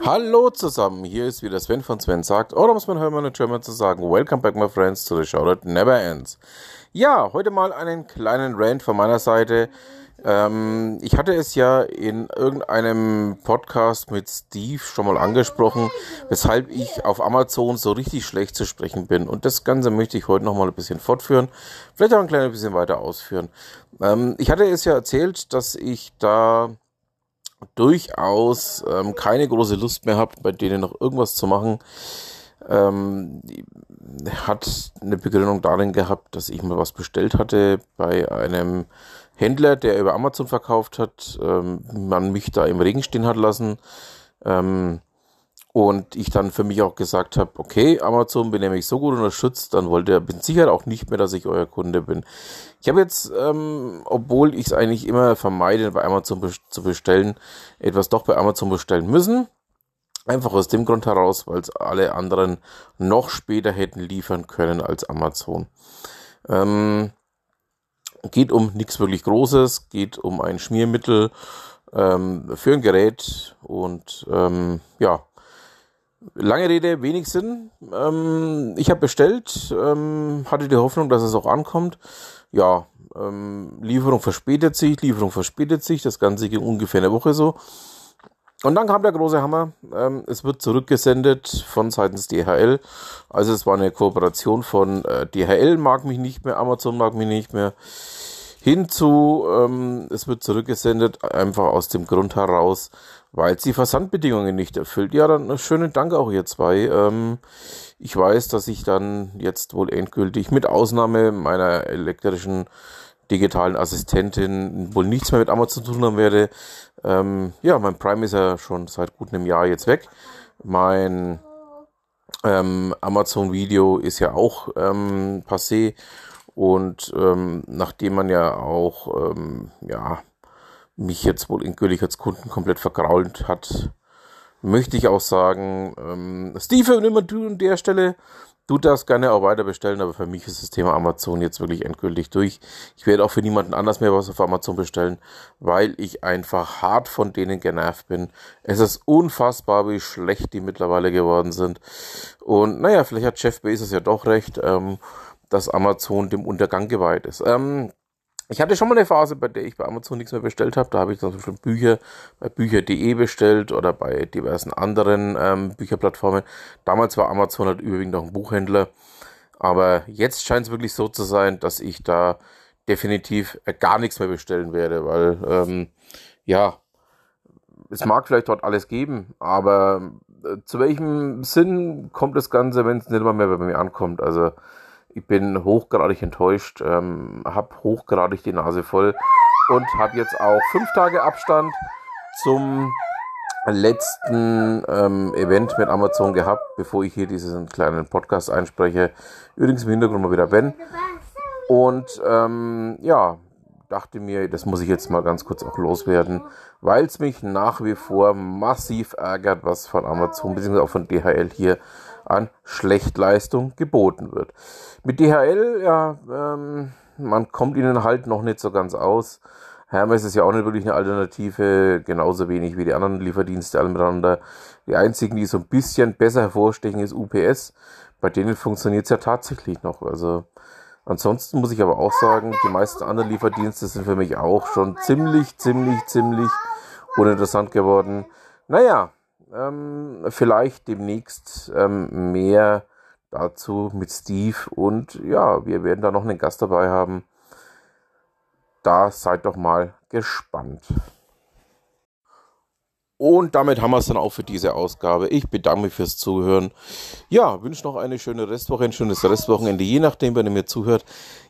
Hallo zusammen, hier ist wieder Sven von Sven sagt, oder muss man hören, in German zu sagen, Welcome back my friends to the show that never ends. Ja, heute mal einen kleinen Rant von meiner Seite. Ähm, ich hatte es ja in irgendeinem Podcast mit Steve schon mal angesprochen, weshalb ich auf Amazon so richtig schlecht zu sprechen bin. Und das Ganze möchte ich heute noch mal ein bisschen fortführen, vielleicht auch ein kleines bisschen weiter ausführen. Ähm, ich hatte es ja erzählt, dass ich da durchaus ähm, keine große Lust mehr habe, bei denen noch irgendwas zu machen. Ähm, hat eine Begründung darin gehabt, dass ich mal was bestellt hatte bei einem Händler, der über Amazon verkauft hat, ähm, man mich da im Regen stehen hat lassen. Ähm, und ich dann für mich auch gesagt habe, okay, Amazon bin nämlich so gut unterstützt, dann wollte er, bin sicher auch nicht mehr, dass ich euer Kunde bin. Ich habe jetzt, ähm, obwohl ich es eigentlich immer vermeide, bei Amazon be zu bestellen, etwas doch bei Amazon bestellen müssen. Einfach aus dem Grund heraus, weil es alle anderen noch später hätten liefern können als Amazon. Ähm, geht um nichts wirklich Großes, geht um ein Schmiermittel ähm, für ein Gerät und ähm, ja, Lange Rede, wenig Sinn. Ähm, ich habe bestellt, ähm, hatte die Hoffnung, dass es auch ankommt. Ja, ähm, Lieferung verspätet sich, Lieferung verspätet sich. Das Ganze ging ungefähr eine Woche so. Und dann kam der große Hammer. Ähm, es wird zurückgesendet von seitens DHL. Also es war eine Kooperation von äh, DHL, mag mich nicht mehr, Amazon mag mich nicht mehr. Hinzu, ähm, es wird zurückgesendet, einfach aus dem Grund heraus, weil es die Versandbedingungen nicht erfüllt. Ja, dann schönen Dank auch ihr zwei. Ähm, ich weiß, dass ich dann jetzt wohl endgültig mit Ausnahme meiner elektrischen digitalen Assistentin wohl nichts mehr mit Amazon zu tun haben werde. Ähm, ja, mein Prime ist ja schon seit gut einem Jahr jetzt weg. Mein ähm, Amazon Video ist ja auch ähm, passé. Und ähm, nachdem man ja auch ähm, ja, mich jetzt wohl endgültig als Kunden komplett vergrault hat, möchte ich auch sagen, ähm, Steve, immer du an der Stelle, du darfst gerne auch weiter bestellen, aber für mich ist das Thema Amazon jetzt wirklich endgültig durch. Ich werde auch für niemanden anders mehr was auf Amazon bestellen, weil ich einfach hart von denen genervt bin. Es ist unfassbar, wie schlecht die mittlerweile geworden sind. Und naja, vielleicht hat Jeff Bezos ja doch recht, ähm, dass Amazon dem Untergang geweiht ist. Ähm, ich hatte schon mal eine Phase, bei der ich bei Amazon nichts mehr bestellt habe. Da habe ich zum Beispiel Bücher bei bücher.de bestellt oder bei diversen anderen ähm, Bücherplattformen. Damals war Amazon halt überwiegend auch ein Buchhändler. Aber jetzt scheint es wirklich so zu sein, dass ich da definitiv äh, gar nichts mehr bestellen werde, weil ähm, ja, es mag vielleicht dort alles geben, aber äh, zu welchem Sinn kommt das Ganze, wenn es nicht mal mehr bei mir ankommt? Also ich bin hochgradig enttäuscht, ähm, habe hochgradig die Nase voll und habe jetzt auch fünf Tage Abstand zum letzten ähm, Event mit Amazon gehabt, bevor ich hier diesen kleinen Podcast einspreche. Übrigens im Hintergrund mal wieder Ben. Und ähm, ja, dachte mir, das muss ich jetzt mal ganz kurz auch loswerden, weil es mich nach wie vor massiv ärgert, was von Amazon bzw. auch von DHL hier an Schlechtleistung geboten wird. Mit DHL, ja, ähm, man kommt ihnen halt noch nicht so ganz aus. Hermes ist ja auch nicht wirklich eine Alternative, genauso wenig wie die anderen Lieferdienste alle miteinander. Die einzigen, die so ein bisschen besser hervorstechen, ist UPS. Bei denen funktioniert es ja tatsächlich noch. Also ansonsten muss ich aber auch sagen, die meisten anderen Lieferdienste sind für mich auch schon ziemlich, ziemlich, ziemlich uninteressant geworden. Naja, ähm, vielleicht demnächst ähm, mehr dazu mit Steve und ja, wir werden da noch einen Gast dabei haben. Da seid doch mal gespannt. Und damit haben wir es dann auch für diese Ausgabe. Ich bedanke mich fürs Zuhören. Ja, wünsche noch eine schöne Restwoche, ein schönes Restwochenende, je nachdem, wenn ihr mir zuhört.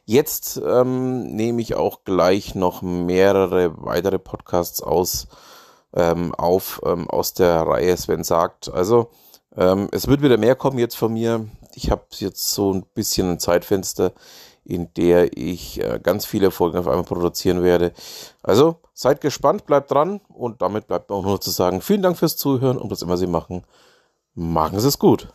Jetzt ähm, nehme ich auch gleich noch mehrere weitere Podcasts aus ähm, auf ähm, aus der Reihe Sven sagt. Also ähm, es wird wieder mehr kommen jetzt von mir. Ich habe jetzt so ein bisschen ein Zeitfenster, in der ich äh, ganz viele Folgen auf einmal produzieren werde. Also seid gespannt, bleibt dran und damit bleibt mir auch nur zu sagen, vielen Dank fürs Zuhören und was immer Sie machen, machen Sie es gut.